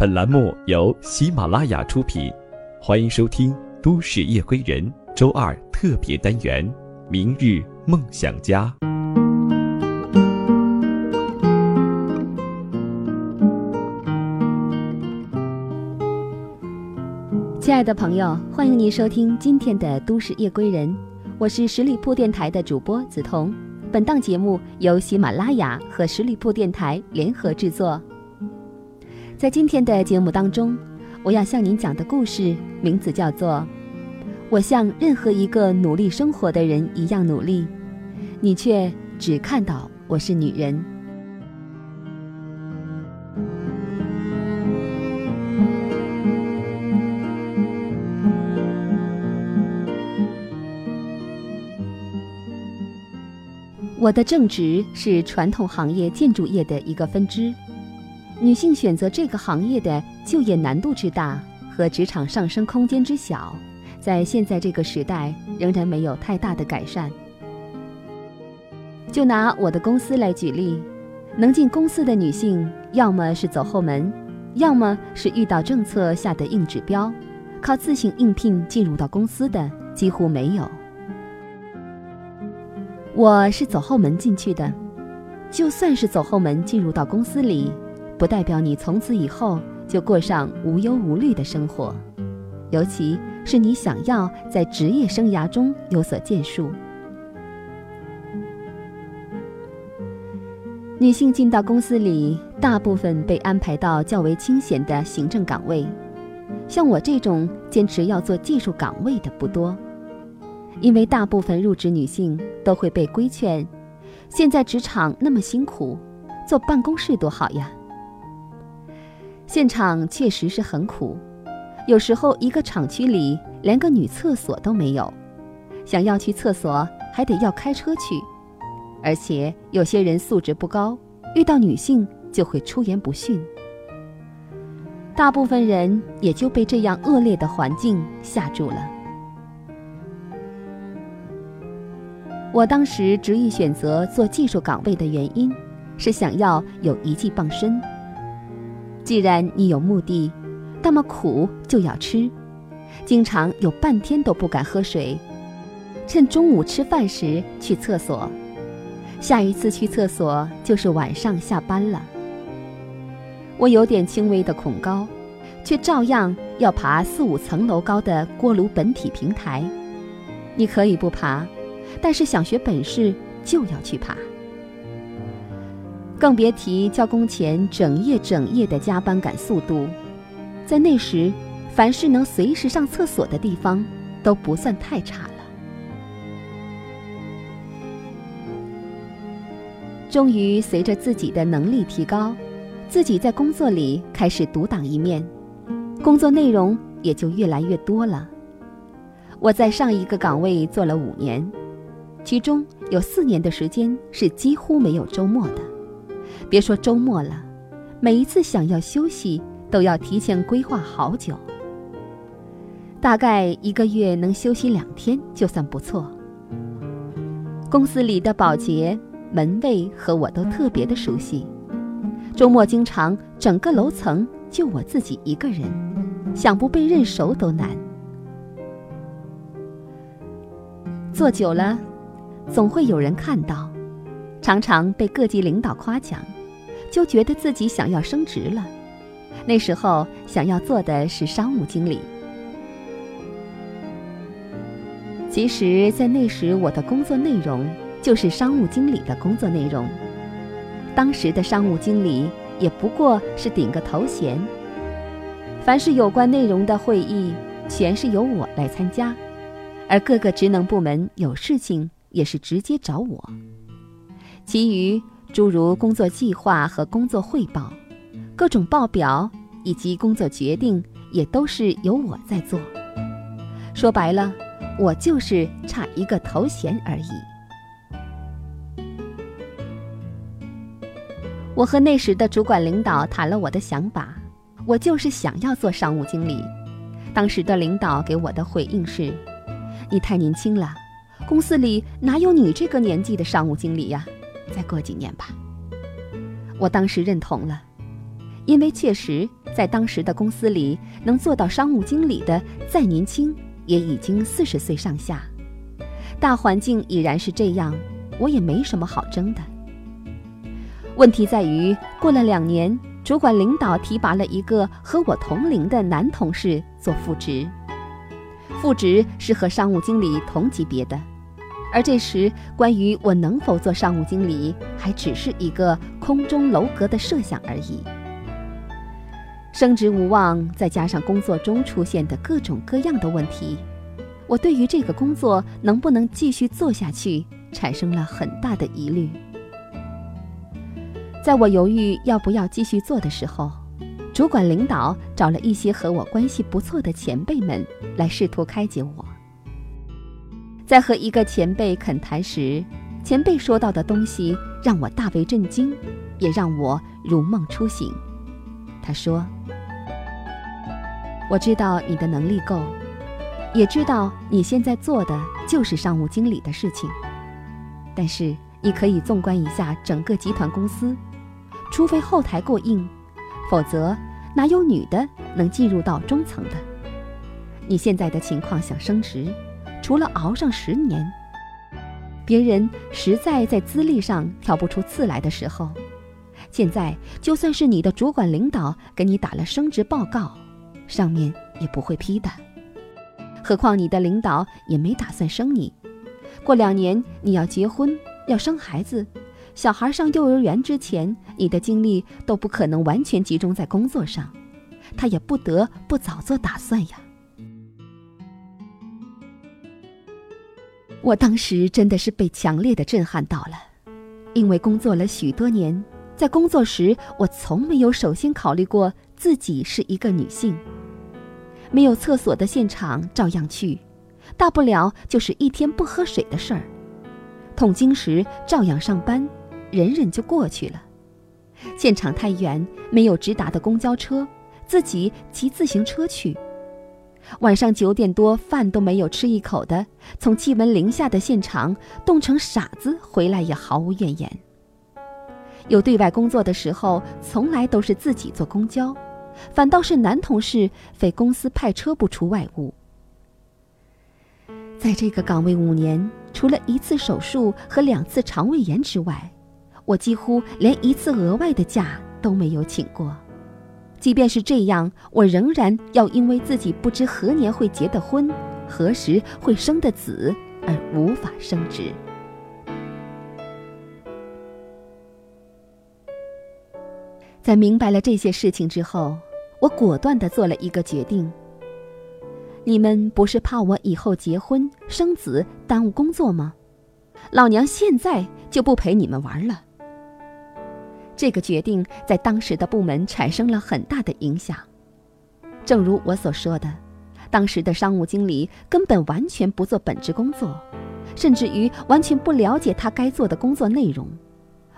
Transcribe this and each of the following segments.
本栏目由喜马拉雅出品，欢迎收听《都市夜归人》周二特别单元《明日梦想家》。亲爱的朋友，欢迎您收听今天的《都市夜归人》，我是十里铺电台的主播梓潼。本档节目由喜马拉雅和十里铺电台联合制作。在今天的节目当中，我要向您讲的故事名字叫做《我像任何一个努力生活的人一样努力，你却只看到我是女人》。我的正职是传统行业建筑业的一个分支。女性选择这个行业的就业难度之大和职场上升空间之小，在现在这个时代仍然没有太大的改善。就拿我的公司来举例，能进公司的女性，要么是走后门，要么是遇到政策下的硬指标，靠自行应聘进入到公司的几乎没有。我是走后门进去的，就算是走后门进入到公司里，不代表你从此以后就过上无忧无虑的生活，尤其是你想要在职业生涯中有所建树。女性进到公司里，大部分被安排到较为清闲的行政岗位，像我这种坚持要做技术岗位的不多。因为大部分入职女性都会被规劝，现在职场那么辛苦，坐办公室多好呀。现场确实是很苦，有时候一个厂区里连个女厕所都没有，想要去厕所还得要开车去，而且有些人素质不高，遇到女性就会出言不逊。大部分人也就被这样恶劣的环境吓住了。我当时执意选择做技术岗位的原因，是想要有一技傍身。既然你有目的，那么苦就要吃，经常有半天都不敢喝水，趁中午吃饭时去厕所，下一次去厕所就是晚上下班了。我有点轻微的恐高，却照样要爬四五层楼高的锅炉本体平台。你可以不爬。但是想学本事就要去爬，更别提交工前整夜整夜的加班赶速度。在那时，凡是能随时上厕所的地方，都不算太差了。终于随着自己的能力提高，自己在工作里开始独当一面，工作内容也就越来越多了。我在上一个岗位做了五年。其中有四年的时间是几乎没有周末的，别说周末了，每一次想要休息都要提前规划好久。大概一个月能休息两天就算不错。公司里的保洁、门卫和我都特别的熟悉，周末经常整个楼层就我自己一个人，想不被认熟都难。做久了。总会有人看到，常常被各级领导夸奖，就觉得自己想要升职了。那时候想要做的是商务经理。其实，在那时我的工作内容就是商务经理的工作内容。当时的商务经理也不过是顶个头衔。凡是有关内容的会议，全是由我来参加，而各个职能部门有事情。也是直接找我，其余诸如工作计划和工作汇报、各种报表以及工作决定，也都是由我在做。说白了，我就是差一个头衔而已。我和那时的主管领导谈了我的想法，我就是想要做商务经理。当时的领导给我的回应是：“你太年轻了。”公司里哪有你这个年纪的商务经理呀？再过几年吧。我当时认同了，因为确实在当时的公司里能做到商务经理的，再年轻也已经四十岁上下。大环境已然是这样，我也没什么好争的。问题在于，过了两年，主管领导提拔了一个和我同龄的男同事做副职，副职是和商务经理同级别的。而这时，关于我能否做商务经理，还只是一个空中楼阁的设想而已。升职无望，再加上工作中出现的各种各样的问题，我对于这个工作能不能继续做下去，产生了很大的疑虑。在我犹豫要不要继续做的时候，主管领导找了一些和我关系不错的前辈们来试图开解我。在和一个前辈恳谈时，前辈说到的东西让我大为震惊，也让我如梦初醒。他说：“我知道你的能力够，也知道你现在做的就是商务经理的事情，但是你可以纵观一下整个集团公司，除非后台过硬，否则哪有女的能进入到中层的？你现在的情况想升职？”除了熬上十年，别人实在在资历上挑不出刺来的时候，现在就算是你的主管领导给你打了升职报告，上面也不会批的。何况你的领导也没打算升你，过两年你要结婚要生孩子，小孩上幼儿园之前，你的精力都不可能完全集中在工作上，他也不得不早做打算呀。我当时真的是被强烈的震撼到了，因为工作了许多年，在工作时我从没有首先考虑过自己是一个女性。没有厕所的现场照样去，大不了就是一天不喝水的事儿。痛经时照样上班，忍忍就过去了。现场太远，没有直达的公交车，自己骑自行车去。晚上九点多，饭都没有吃一口的，从气温零下的现场冻成傻子回来也毫无怨言。有对外工作的时候，从来都是自己坐公交，反倒是男同事非公司派车不出外务。在这个岗位五年，除了一次手术和两次肠胃炎之外，我几乎连一次额外的假都没有请过。即便是这样，我仍然要因为自己不知何年会结的婚，何时会生的子而无法升职。在明白了这些事情之后，我果断的做了一个决定：你们不是怕我以后结婚生子耽误工作吗？老娘现在就不陪你们玩了。这个决定在当时的部门产生了很大的影响。正如我所说的，当时的商务经理根本完全不做本职工作，甚至于完全不了解他该做的工作内容。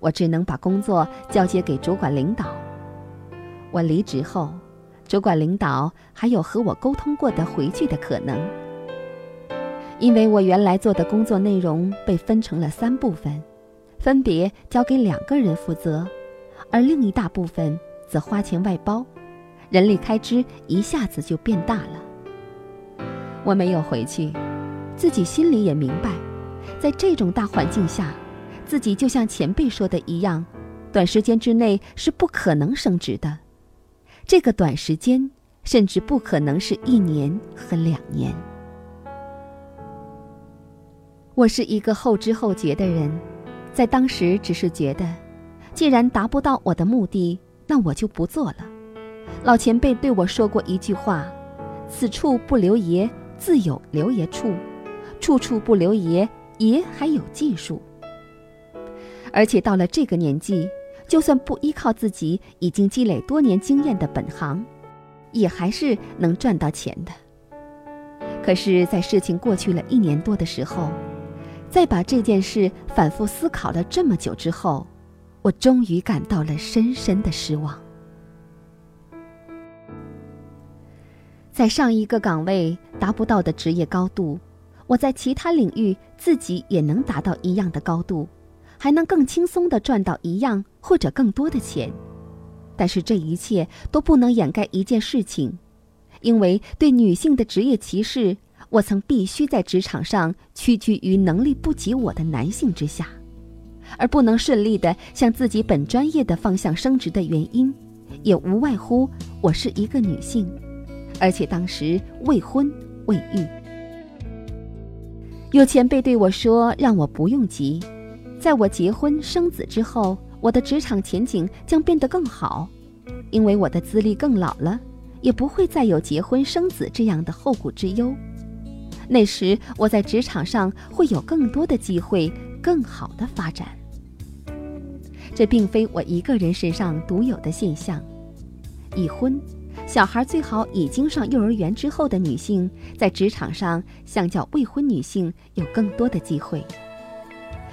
我只能把工作交接给主管领导。我离职后，主管领导还有和我沟通过的回去的可能，因为我原来做的工作内容被分成了三部分，分别交给两个人负责。而另一大部分则花钱外包，人力开支一下子就变大了。我没有回去，自己心里也明白，在这种大环境下，自己就像前辈说的一样，短时间之内是不可能升职的。这个短时间，甚至不可能是一年和两年。我是一个后知后觉的人，在当时只是觉得。既然达不到我的目的，那我就不做了。老前辈对我说过一句话：“此处不留爷，自有留爷处；处处不留爷，爷还有技术。”而且到了这个年纪，就算不依靠自己已经积累多年经验的本行，也还是能赚到钱的。可是，在事情过去了一年多的时候，再把这件事反复思考了这么久之后，我终于感到了深深的失望。在上一个岗位达不到的职业高度，我在其他领域自己也能达到一样的高度，还能更轻松的赚到一样或者更多的钱。但是这一切都不能掩盖一件事情，因为对女性的职业歧视，我曾必须在职场上屈居于能力不及我的男性之下，而不能顺利的向自己本专业的方向升职的原因，也无外乎我是一个女性，而且当时未婚未育。有前辈对我说：“让我不用急，在我结婚生子之后。”我的职场前景将变得更好，因为我的资历更老了，也不会再有结婚生子这样的后顾之忧。那时我在职场上会有更多的机会，更好的发展。这并非我一个人身上独有的现象。已婚、小孩最好已经上幼儿园之后的女性，在职场上相较未婚女性有更多的机会。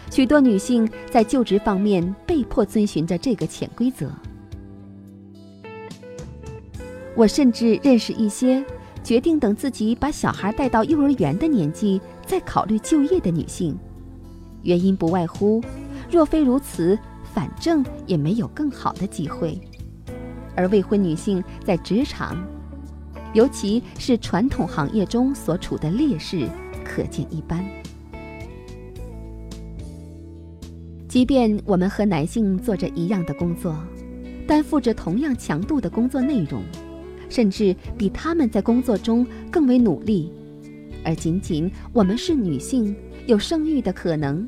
许多女性在就职方面被迫遵循着这个潜规则。我甚至认识一些决定等自己把小孩带到幼儿园的年纪再考虑就业的女性，原因不外乎：若非如此，反正也没有更好的机会。而未婚女性在职场，尤其是传统行业中所处的劣势，可见一斑。即便我们和男性做着一样的工作，担负着同样强度的工作内容，甚至比他们在工作中更为努力，而仅仅我们是女性，有生育的可能，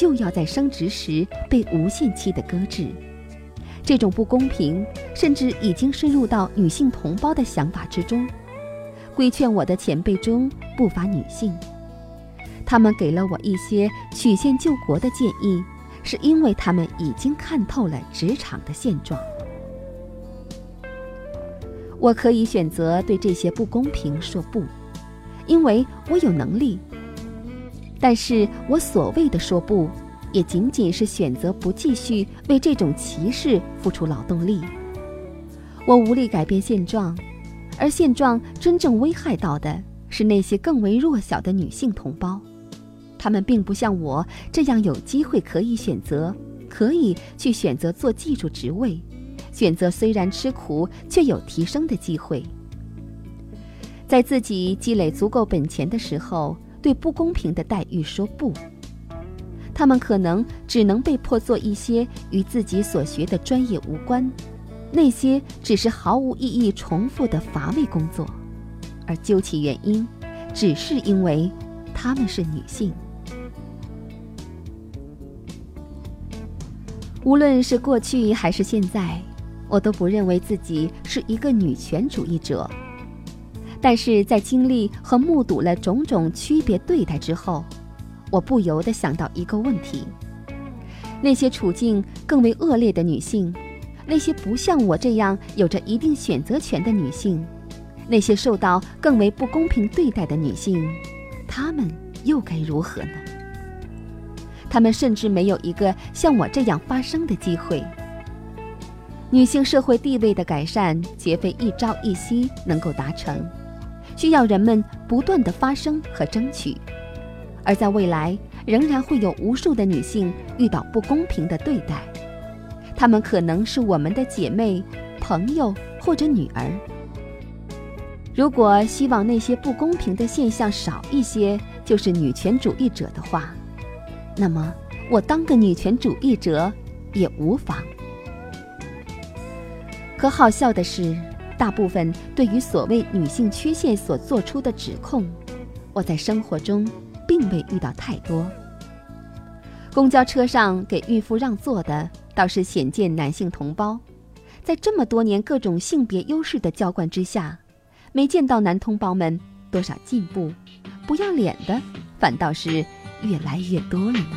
就要在升职时被无限期的搁置。这种不公平，甚至已经深入到女性同胞的想法之中。规劝我的前辈中不乏女性，他们给了我一些曲线救国的建议。是因为他们已经看透了职场的现状。我可以选择对这些不公平说不，因为我有能力。但是我所谓的说不，也仅仅是选择不继续为这种歧视付出劳动力。我无力改变现状，而现状真正危害到的是那些更为弱小的女性同胞。她们并不像我这样有机会可以选择，可以去选择做技术职位，选择虽然吃苦却有提升的机会。在自己积累足够本钱的时候，对不公平的待遇说不。他们可能只能被迫做一些与自己所学的专业无关，那些只是毫无意义、重复的乏味工作，而究其原因，只是因为他们是女性。无论是过去还是现在，我都不认为自己是一个女权主义者。但是在经历和目睹了种种区别对待之后，我不由得想到一个问题：那些处境更为恶劣的女性，那些不像我这样有着一定选择权的女性，那些受到更为不公平对待的女性，她们又该如何呢？她们甚至没有一个像我这样发声的机会。女性社会地位的改善绝非一朝一夕能够达成，需要人们不断的发声和争取。而在未来，仍然会有无数的女性遇到不公平的对待，她们可能是我们的姐妹、朋友或者女儿。如果希望那些不公平的现象少一些，就是女权主义者的话。那么，我当个女权主义者也无妨。可好笑的是，大部分对于所谓女性缺陷所做出的指控，我在生活中并未遇到太多。公交车上给孕妇让座的倒是鲜见男性同胞，在这么多年各种性别优势的浇灌之下，没见到男同胞们多少进步，不要脸的反倒是。越来越多了呢。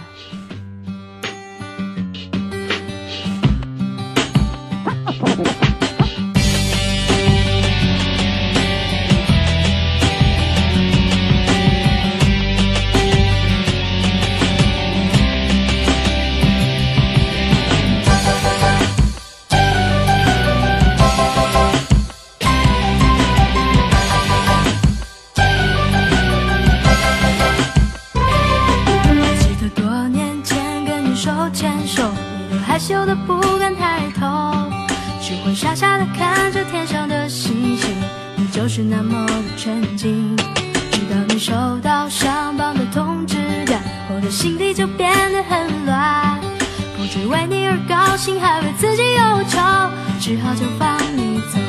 么的纯净，直到你收到上榜的通知单，我的心里就变得很乱，不知为你而高兴，还为自己忧愁，只好就放你走。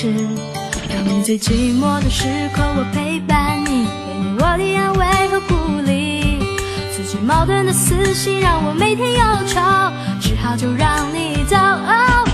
是当你最寂寞的时刻我陪伴你给你我的安慰和鼓励。自己矛盾的私心让我每天忧愁只好就让你走。